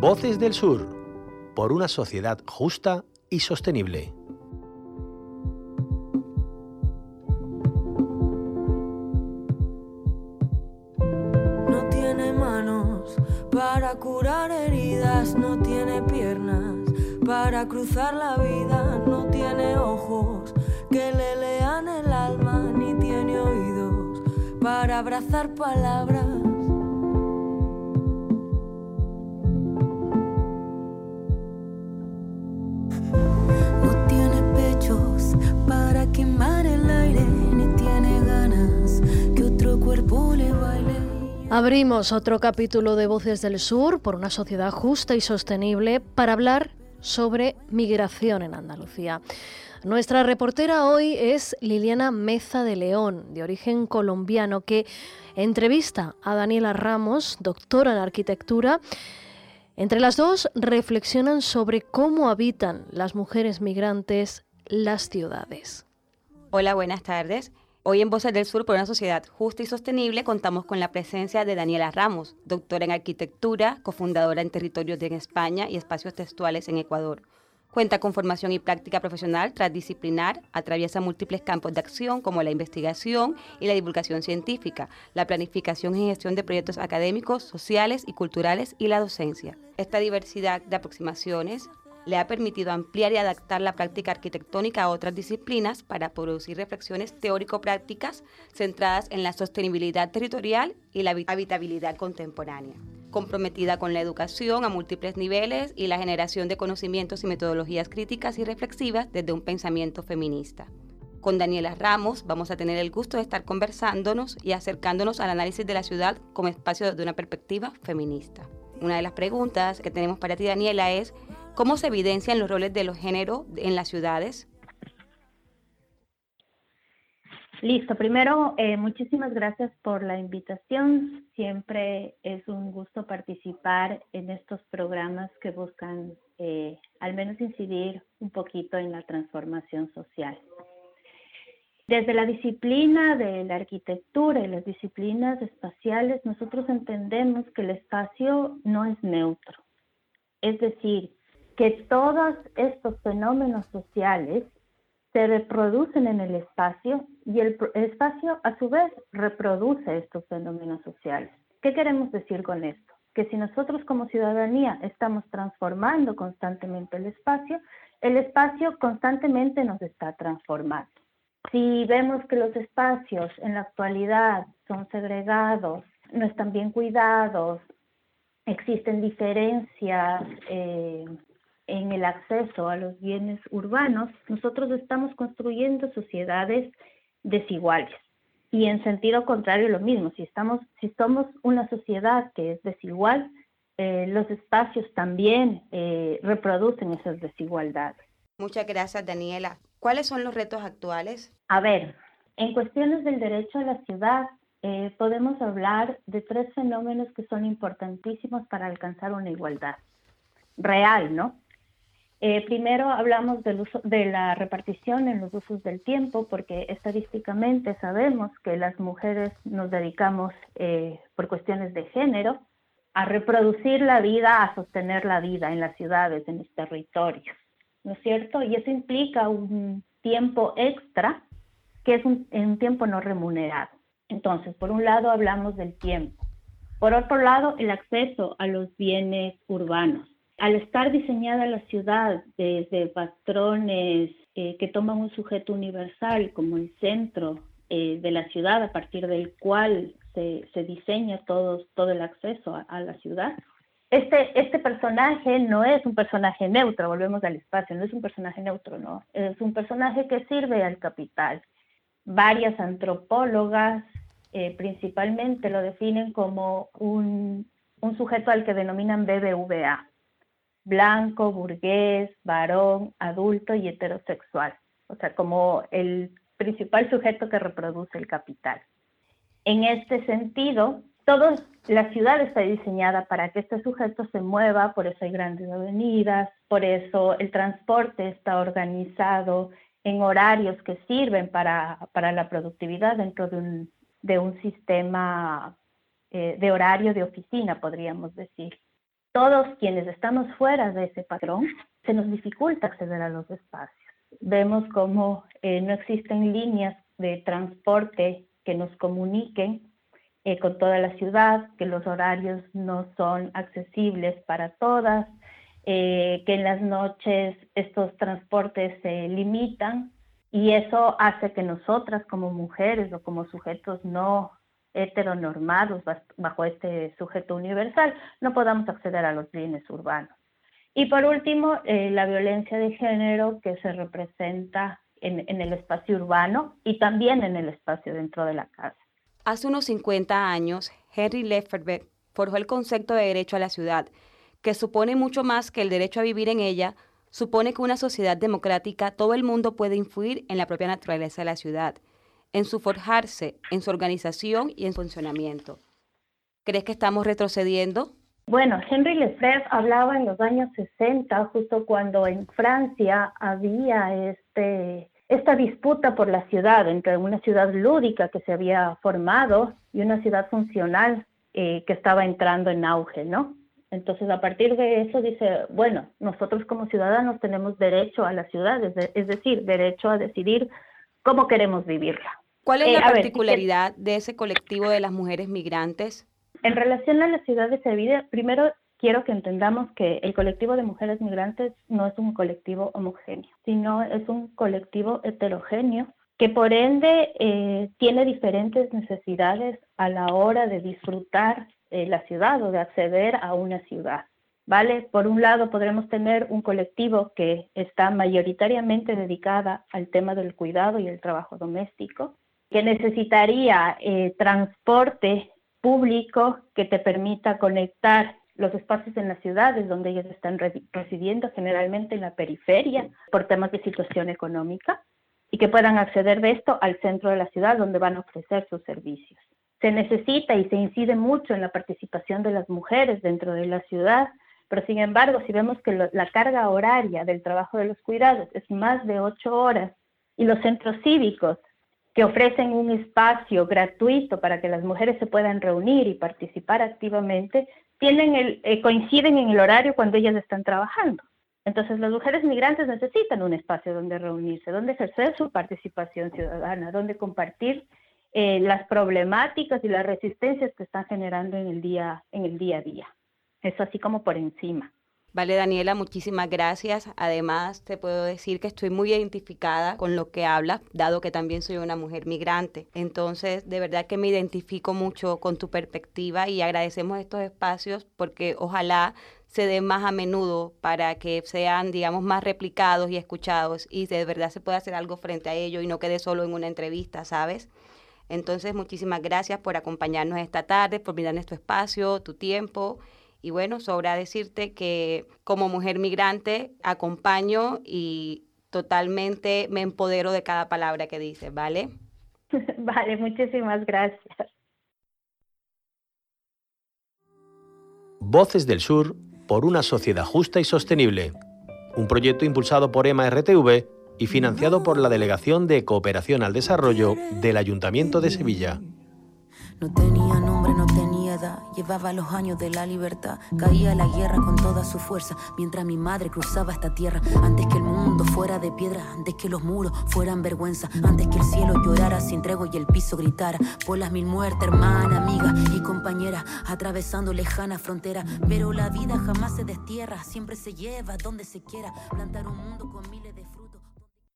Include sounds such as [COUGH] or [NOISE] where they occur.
Voces del Sur, por una sociedad justa y sostenible. No tiene manos para curar heridas, no tiene piernas para cruzar la vida, no tiene ojos que le lean el alma, ni tiene oídos para abrazar palabras. Abrimos otro capítulo de Voces del Sur por una sociedad justa y sostenible para hablar sobre migración en Andalucía. Nuestra reportera hoy es Liliana Meza de León, de origen colombiano, que entrevista a Daniela Ramos, doctora en arquitectura. Entre las dos reflexionan sobre cómo habitan las mujeres migrantes las ciudades. Hola, buenas tardes. Hoy en Voces del Sur por una sociedad justa y sostenible contamos con la presencia de Daniela Ramos, doctora en arquitectura, cofundadora en territorios de España y espacios textuales en Ecuador. Cuenta con formación y práctica profesional transdisciplinar, atraviesa múltiples campos de acción como la investigación y la divulgación científica, la planificación y gestión de proyectos académicos, sociales y culturales y la docencia. Esta diversidad de aproximaciones le ha permitido ampliar y adaptar la práctica arquitectónica a otras disciplinas para producir reflexiones teórico-prácticas centradas en la sostenibilidad territorial y la habitabilidad contemporánea, comprometida con la educación a múltiples niveles y la generación de conocimientos y metodologías críticas y reflexivas desde un pensamiento feminista. Con Daniela Ramos vamos a tener el gusto de estar conversándonos y acercándonos al análisis de la ciudad como espacio desde una perspectiva feminista. Una de las preguntas que tenemos para ti, Daniela, es ¿Cómo se evidencian los roles de los géneros en las ciudades? Listo, primero, eh, muchísimas gracias por la invitación. Siempre es un gusto participar en estos programas que buscan eh, al menos incidir un poquito en la transformación social. Desde la disciplina de la arquitectura y las disciplinas espaciales, nosotros entendemos que el espacio no es neutro. Es decir, que todos estos fenómenos sociales se reproducen en el espacio y el, espacio a su vez reproduce estos fenómenos sociales. ¿Qué queremos decir con esto? Que si nosotros como ciudadanía estamos transformando constantemente el espacio, el espacio constantemente nos está transformando. Si vemos que los espacios en la actualidad son segregados, no están bien cuidados, existen diferencias eh, en el acceso a los bienes urbanos, nosotros estamos construyendo sociedades desiguales. Y en sentido contrario lo mismo, si, estamos, si somos una sociedad que es desigual, eh, los espacios también eh, reproducen esas desigualdades. Muchas gracias, Daniela. ¿Cuáles son los retos actuales? A ver, en cuestiones del derecho a la ciudad, eh, podemos hablar de tres fenómenos que son importantísimos para alcanzar una igualdad real, ¿no? Eh, primero hablamos del uso, de la repartición en los usos del tiempo, porque estadísticamente sabemos que las mujeres nos dedicamos eh, por cuestiones de género a reproducir la vida, a sostener la vida en las ciudades, en los territorios, ¿no es cierto? Y eso implica un tiempo extra que es un, un tiempo no remunerado. Entonces, por un lado hablamos del tiempo. Por otro lado, el acceso a los bienes urbanos al estar diseñada la ciudad desde patrones eh, que toman un sujeto universal como el centro eh, de la ciudad a partir del cual se, diseña todo, todo el acceso a, la ciudad, este, este personaje no es un personaje neutro, volvemos al espacio, no es un personaje neutro, no, es un personaje que sirve al capital. Varias antropólogas eh, principalmente lo definen como un, un sujeto al que denominan BBVA, blanco, burgués, varón, adulto y heterosexual, o sea, como el principal sujeto que reproduce el capital. En este sentido, toda la ciudad está diseñada para que este sujeto se mueva, por eso hay grandes avenidas, por eso el transporte está organizado en horarios que sirven para, la productividad dentro de un, de un sistema eh, de horario de oficina, podríamos decir. Todos quienes estamos fuera de ese patrón, se nos dificulta acceder a los espacios. Vemos como eh, no existen líneas de transporte que nos comuniquen eh, con toda la ciudad, que los horarios no son accesibles para todas, eh, que en las noches estos transportes se limitan y eso hace que nosotras como mujeres o como sujetos no heteronormados bajo este sujeto universal no podamos acceder a los bienes urbanos. Y por último, eh, la violencia de género que se representa en, el espacio urbano y también en el espacio dentro de la casa. Hace unos 50 años, Henry Lefebvre forjó el concepto de derecho a la ciudad, que supone mucho más que el derecho a vivir en ella, supone que una sociedad democrática todo el mundo puede influir en la propia naturaleza de la ciudad, en su forjarse, en su organización y en su funcionamiento. ¿Crees que estamos retrocediendo? Bueno, Henry Lefebvre hablaba en los años 60, justo cuando en Francia había este, esta disputa por la ciudad entre una ciudad lúdica que se había formado y una ciudad funcional eh, que estaba entrando en auge, ¿no? Entonces, a partir de eso dice, bueno, nosotros como ciudadanos tenemos derecho a la ciudad, es, decir, derecho a decidir cómo queremos vivirla. ¿Cuál es eh, la particularidad de ese colectivo de las mujeres migrantes? En relación a la ciudad de Sevilla, primero quiero que entendamos que el colectivo de mujeres migrantes no es un colectivo homogéneo, sino es un colectivo heterogéneo que por ende eh, tiene diferentes necesidades a la hora de disfrutar eh, la ciudad o de acceder a una ciudad. ¿Vale? Por un lado, podremos tener un colectivo que está mayoritariamente dedicada al tema del cuidado y el trabajo doméstico, que necesitaría eh, transporte público que te permita conectar los espacios en las ciudades donde ellos están residiendo, generalmente en la periferia, por temas de situación económica, y que puedan acceder de esto al centro de la ciudad donde van a ofrecer sus servicios. Se necesita y se incide mucho en la participación de las mujeres dentro de la ciudad, pero sin embargo, si vemos que la carga horaria del trabajo de los cuidados es más de ocho horas y los centros cívicos que ofrecen un espacio gratuito para que las mujeres se puedan reunir y participar activamente, tienen el, eh, coinciden en el horario cuando ellas están trabajando. Entonces, las mujeres migrantes necesitan un espacio donde reunirse, donde ejercer su participación ciudadana, donde compartir eh, las problemáticas y las resistencias que están generando en el día, en el día a día. Eso así como por encima. Vale, Daniela, muchísimas gracias. Además, te puedo decir que estoy muy identificada con lo que hablas, dado que también soy una mujer migrante. Entonces, de verdad que me identifico mucho con tu perspectiva y agradecemos estos espacios porque ojalá se den más a menudo para que sean, digamos, más replicados y escuchados y de verdad se pueda hacer algo frente a ello y no quede solo en una entrevista, ¿sabes? Entonces, muchísimas gracias por acompañarnos esta tarde, por brindarnos tu espacio, tu tiempo y bueno, sobra decirte que como mujer migrante acompaño y totalmente me empodero de cada palabra que dices, ¿vale? [LAUGHS] Vale, muchísimas gracias. Voces del Sur por una sociedad justa y sostenible. Un proyecto impulsado por EMA RTV y financiado por la Delegación de Cooperación al Desarrollo del Ayuntamiento de Sevilla. No tenía llevaba los años de la libertad. Caía la guerra con toda su fuerza, mientras mi madre cruzaba esta tierra. Antes que el mundo fuera de piedra, antes que los muros fueran vergüenza, antes que el cielo llorara sin tregua y el piso gritara. Por las mil muertes, hermana, amiga y compañera, atravesando lejana frontera. Pero la vida jamás se destierra, siempre se lleva donde se quiera. Plantar un mundo con miles de frutos.